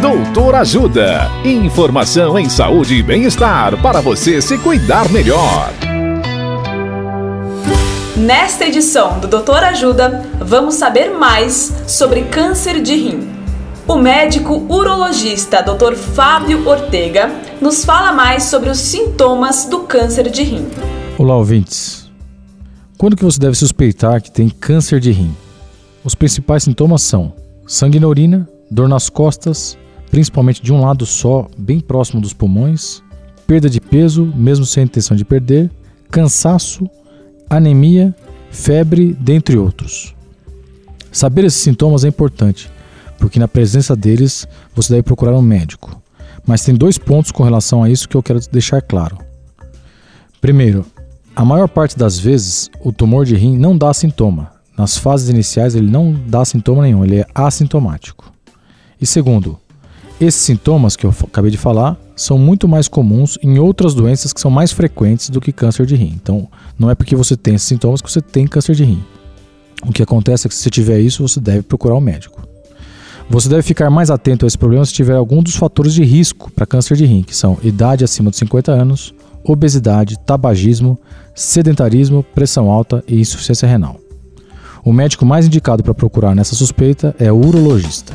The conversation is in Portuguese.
Doutor Ajuda. Informação em saúde e bem-estar para você se cuidar melhor. Nesta edição do Doutor Ajuda, vamos saber mais sobre câncer de rim. O médico urologista Dr. Fábio Ortega nos fala mais sobre os sintomas do câncer de rim. Olá, ouvintes. Quando que você deve suspeitar que tem câncer de rim? Os principais sintomas são sangue na urina, dor nas costas, principalmente de um lado só, bem próximo dos pulmões, perda de peso, mesmo sem intenção de perder, cansaço, anemia, febre, dentre outros. Saber esses sintomas é importante, porque na presença deles você deve procurar um médico. Mas tem dois pontos com relação a isso que eu quero deixar claro. Primeiro, a maior parte das vezes o tumor de rim não dá sintoma. Nas fases iniciais ele não dá sintoma nenhum, ele é assintomático. E segundo, esses sintomas que eu acabei de falar são muito mais comuns em outras doenças que são mais frequentes do que câncer de rim. Então, não é porque você tem esses sintomas que você tem câncer de rim. O que acontece é que se você tiver isso, você deve procurar um médico. Você deve ficar mais atento a esse problema se tiver algum dos fatores de risco para câncer de rim, que são idade acima de 50 anos, obesidade, tabagismo, sedentarismo, pressão alta e insuficiência renal. O médico mais indicado para procurar nessa suspeita é o urologista.